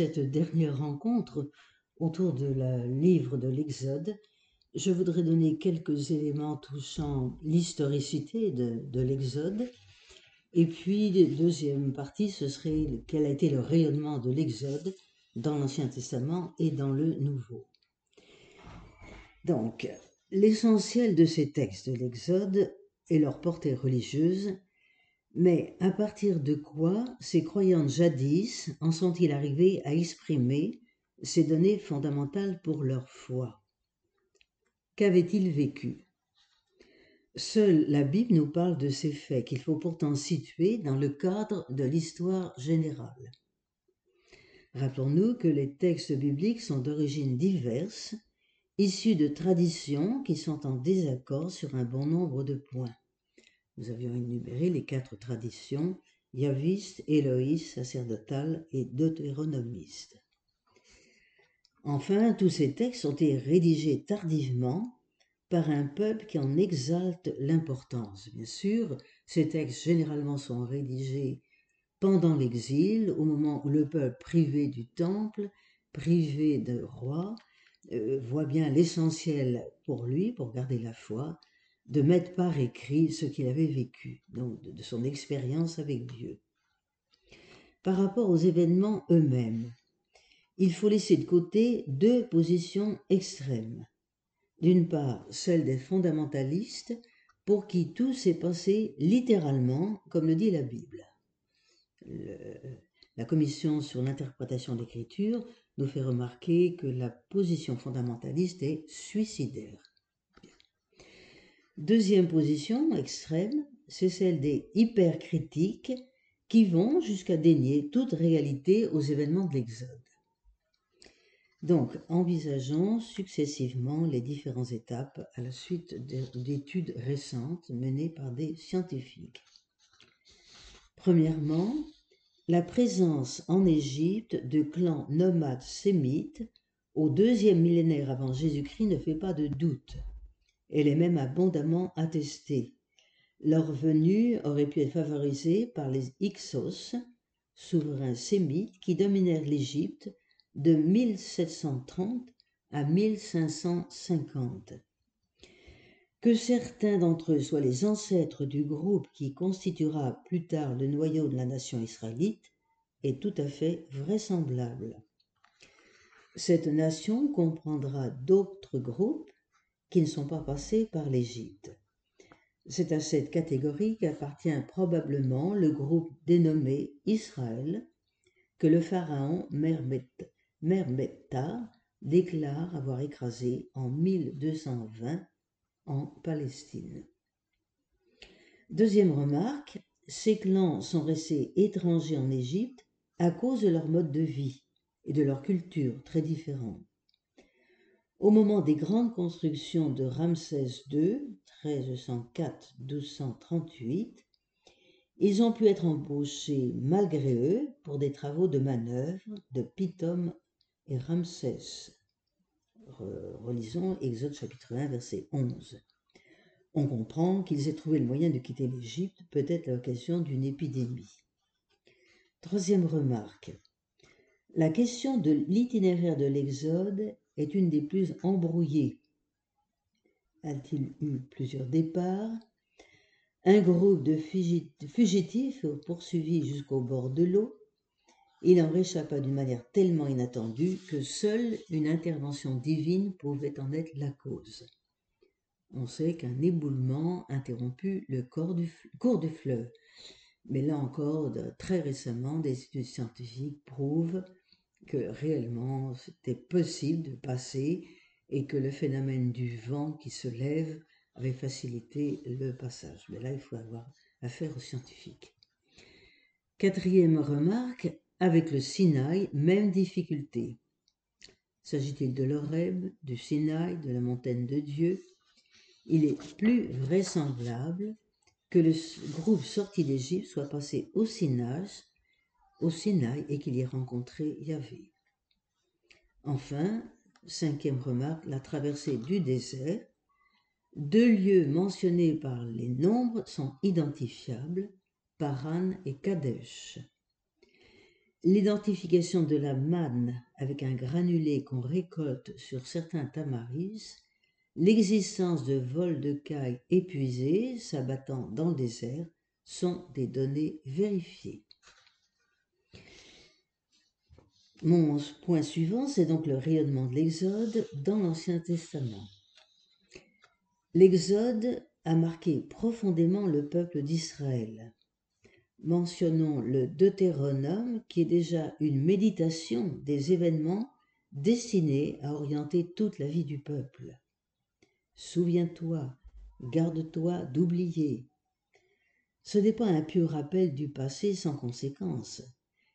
cette dernière rencontre autour de la livre de l'Exode, je voudrais donner quelques éléments touchant l'historicité de, de l'Exode. Et puis, deuxième partie, ce serait quel a été le rayonnement de l'Exode dans l'Ancien Testament et dans le Nouveau. Donc, l'essentiel de ces textes de l'Exode est leur portée religieuse, mais à partir de quoi ces croyantes jadis en sont-ils arrivés à exprimer ces données fondamentales pour leur foi? Qu'avaient-ils vécu? Seule la Bible nous parle de ces faits qu'il faut pourtant situer dans le cadre de l'histoire générale. Rappelons-nous que les textes bibliques sont d'origine diverse, issus de traditions qui sont en désaccord sur un bon nombre de points. Nous avions énuméré les quatre traditions yaviste, éloïste, sacerdotale et deutéronomiste. Enfin, tous ces textes ont été rédigés tardivement par un peuple qui en exalte l'importance. Bien sûr, ces textes généralement sont rédigés pendant l'exil, au moment où le peuple privé du temple, privé de roi, euh, voit bien l'essentiel pour lui, pour garder la foi, de mettre par écrit ce qu'il avait vécu, donc de, son expérience avec Dieu. Par rapport aux événements eux-mêmes, il faut laisser de côté deux positions extrêmes. D'une part, celle des fondamentalistes, pour qui tout s'est passé littéralement, comme le dit la Bible la commission sur l'interprétation de l'écriture nous fait remarquer que la position fondamentaliste est suicidaire. Deuxième position extrême, c'est celle des hypercritiques qui vont jusqu'à dénier toute réalité aux événements de l'Exode. Donc, envisageons successivement les différentes étapes à la suite d'études récentes menées par des scientifiques. Premièrement, la présence en Égypte de clans nomades sémites au deuxième millénaire avant Jésus-Christ ne fait pas de doute. Elle est même abondamment attestée. Leur venue aurait pu être favorisée par les Hyksos, souverains sémites qui dominèrent l'Égypte de 1730 à 1550 que certains d'entre eux soient les ancêtres du groupe qui constituera plus tard le noyau de la nation israélite est tout à fait vraisemblable. Cette nation comprendra d'autres groupes qui ne sont pas passés par l'Égypte. C'est à cette catégorie qu'appartient probablement le groupe dénommé Israël, que le pharaon Mermetta déclare avoir écrasé en 1220 en Palestine. Deuxième remarque, ces clans sont restés étrangers en Égypte à cause de leur mode de vie et de leur culture très différents. Au moment des grandes constructions de Ramsès II, 1304-1238, ils ont pu être embauchés malgré eux pour des travaux de manœuvre de Pithom et Ramsès relisons Exode chapitre 1, verset 11. On comprend qu'ils aient trouvé le moyen de quitter l'Égypte, peut-être à l'occasion d'une épidémie. Troisième remarque. La question de l'itinéraire de l'Exode est une des plus embrouillées. A-t-il eu plusieurs départs? Un groupe de fugitifs poursuivis jusqu'au bord de l'eau il en réchappa d'une manière tellement inattendue que seule une intervention divine pouvait en être la cause. On sait qu'un éboulement interromput le cours du fleuve. Mais là encore, très récemment, des études scientifiques prouvent que réellement c'était possible de passer et que le phénomène du vent qui se lève avait facilité le passage. Mais là, il faut avoir affaire aux scientifiques. Quatrième remarque, avec le Sinaï, même difficulté. S'agit-il de l'Oreb, du Sinaï, de la montagne de Dieu? Il est plus vraisemblable que le groupe sorti d'Égypte soit passé au Sinaï, au Sinaï et qu'il y ait rencontré Yahvé. Enfin, cinquième remarque, la traversée du désert. Deux lieux mentionnés par les nombres sont identifiables, Paran et Kadesh. l'identification de la manne avec un granulé qu'on récolte sur certains tamaris, l'existence de vols de cailles épuisés s'abattant dans le désert sont des données vérifiées. Mon point suivant, c'est donc le rayonnement de l'Exode dans l'Ancien Testament. L'Exode a marqué profondément le peuple d'Israël. Mentionnons le Deutéronome qui est déjà une méditation des événements destinés à orienter toute la vie du peuple. Souviens-toi, garde-toi d'oublier. Ce n'est pas un pur rappel du passé sans conséquence,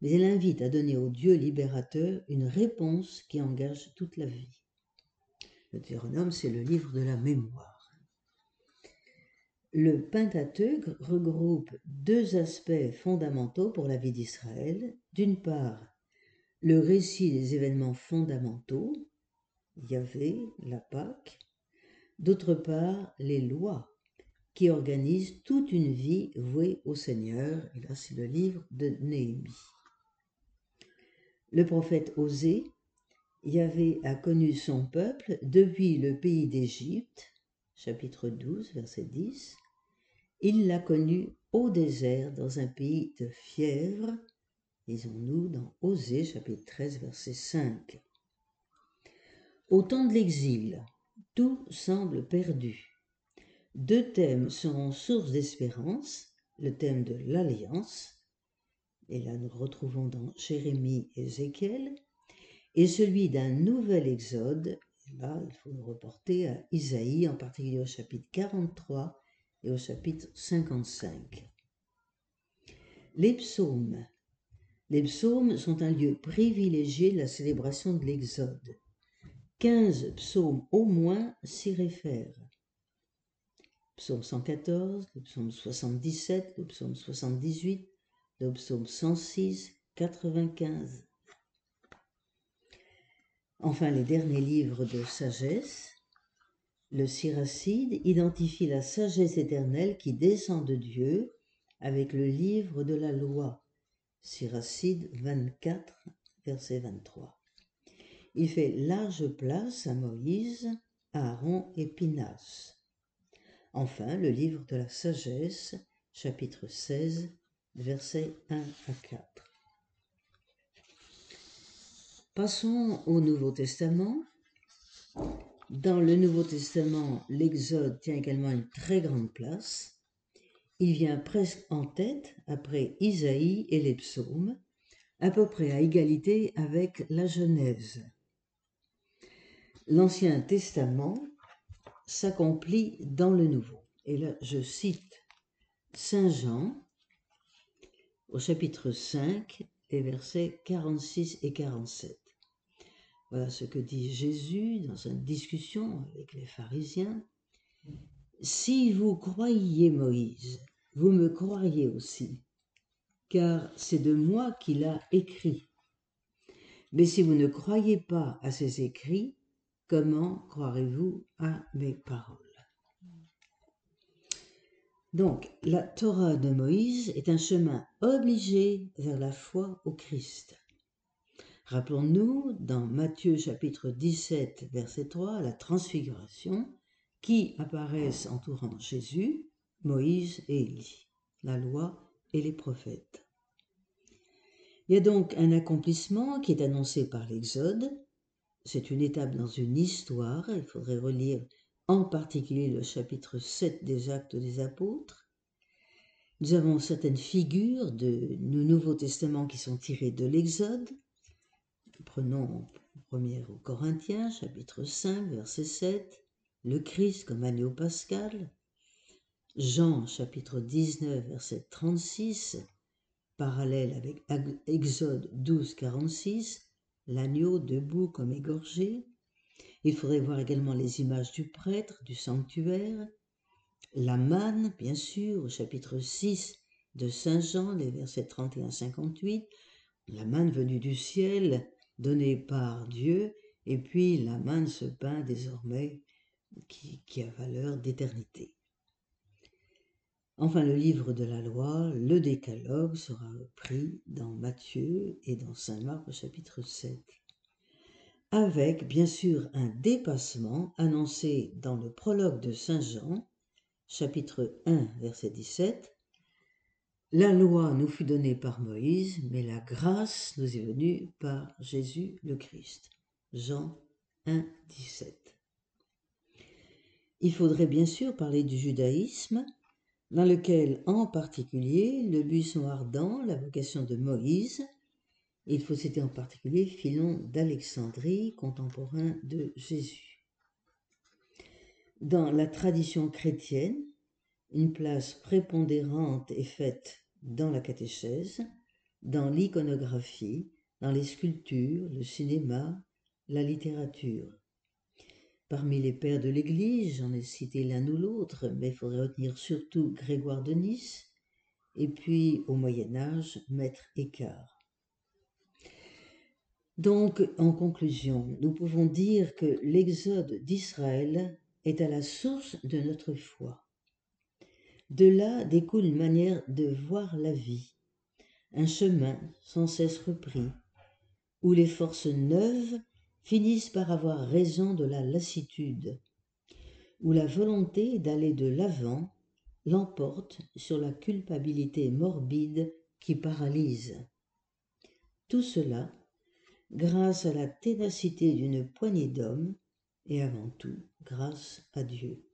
mais elle invite à donner au Dieu libérateur une réponse qui engage toute la vie. Le Deutéronome, c'est le livre de la mémoire. Le Pentateuque regroupe deux aspects fondamentaux pour la vie d'Israël. D'une part, le récit des événements fondamentaux, Yahvé, la Pâque. D'autre part, les lois qui organisent toute une vie vouée au Seigneur. Et là, c'est le livre de Néhémie. Le prophète Osée, Yahvé a connu son peuple depuis le pays d'Égypte chapitre 12, verset 10. Il l'a connu au désert dans un pays de fièvre, lisons-nous dans Osée, chapitre 13, verset 5. Au temps de l'exil, tout semble perdu. Deux thèmes seront source d'espérance, le thème de l'alliance, et là nous retrouvons dans Jérémie et Ézéchiel, et celui d'un nouvel exode, Là, il faut le reporter à Isaïe, en particulier au chapitre 43 et au chapitre 55. Les psaumes. Les psaumes sont un lieu privilégié de la célébration de l'Exode. Quinze psaumes au moins s'y réfèrent. Psaume 114, le psaume 77, le psaume 78, le psaume 106, 95, Enfin, les derniers livres de sagesse, le Siracide identifie la sagesse éternelle qui descend de Dieu avec le livre de la loi. Siracide 24, verset 23. Il fait large place à Moïse, Aaron et Pinas. Enfin, le livre de la sagesse, chapitre 16, versets 1 à 4. Passons au Nouveau Testament. Dans le Nouveau Testament, l'Exode tient également une très grande place. Il vient presque en tête après Isaïe et les psaumes, à peu près à égalité avec la Genèse. L'Ancien Testament s'accomplit dans le Nouveau. Et là, je cite Saint Jean au chapitre 5, les versets 46 et 47. Voilà ce que dit Jésus dans une discussion avec les pharisiens. Si vous croyiez Moïse, vous me croiriez aussi, car c'est de moi qu'il a écrit. Mais si vous ne croyez pas à ses écrits, comment croirez-vous à mes paroles? Donc, la Torah de Moïse est un chemin obligé vers la foi au Christ. Rappelons-nous dans Matthieu chapitre 17 verset 3 la transfiguration qui apparaissent entourant Jésus, Moïse et Élie, la loi et les prophètes. Il y a donc un accomplissement qui est annoncé par l'Exode. C'est une étape dans une histoire. Il faudrait relire en particulier le chapitre 7 des Actes des Apôtres. Nous avons certaines figures de nos Nouveaux Testaments qui sont tirées de l'Exode. Prenons 1 au Corinthiens, chapitre 5, verset 7, le Christ comme agneau pascal. Jean, chapitre 19, verset 36, parallèle avec Exode 12, 46, l'agneau debout comme égorgé. Il faudrait voir également les images du prêtre, du sanctuaire, la manne, bien sûr, au chapitre 6 de Saint Jean, les versets 31-58, la manne venue du ciel, donné par Dieu, et puis la main de ce pain désormais qui, qui a valeur d'éternité. Enfin, le livre de la loi, le décalogue, sera pris dans Matthieu et dans Saint Marc au chapitre 7. Avec, bien sûr, un dépassement annoncé dans le prologue de Saint Jean, chapitre 1, verset 17. La loi nous fut donnée par Moïse, mais la grâce nous est venue par Jésus le Christ. Jean 1, 17. Il faudrait bien sûr parler du judaïsme, dans lequel en particulier le buisson ardent, la vocation de Moïse, il faut citer en particulier Philon d'Alexandrie, contemporain de Jésus. Dans la tradition chrétienne, une place prépondérante est faite dans la catéchèse, dans l'iconographie, dans les sculptures, le cinéma, la littérature. Parmi les pères de l'Église, j'en ai cité l'un ou l'autre, mais il faudrait retenir surtout Grégoire de Nice, et puis au Moyen Âge, Maître Écart. Donc, en conclusion, nous pouvons dire que l'exode d'Israël est à la source de notre foi. De là découle une manière de voir la vie, un chemin sans cesse repris, où les forces neuves finissent par avoir raison de la lassitude, où la volonté d'aller de l'avant l'emporte sur la culpabilité morbide qui paralyse. Tout cela grâce à la ténacité d'une poignée d'hommes et avant tout grâce à Dieu.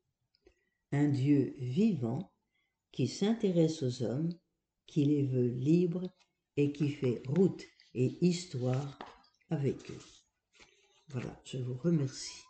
Un Dieu vivant qui s'intéresse aux hommes, qui les veut libres et qui fait route et histoire avec eux. Voilà, je vous remercie.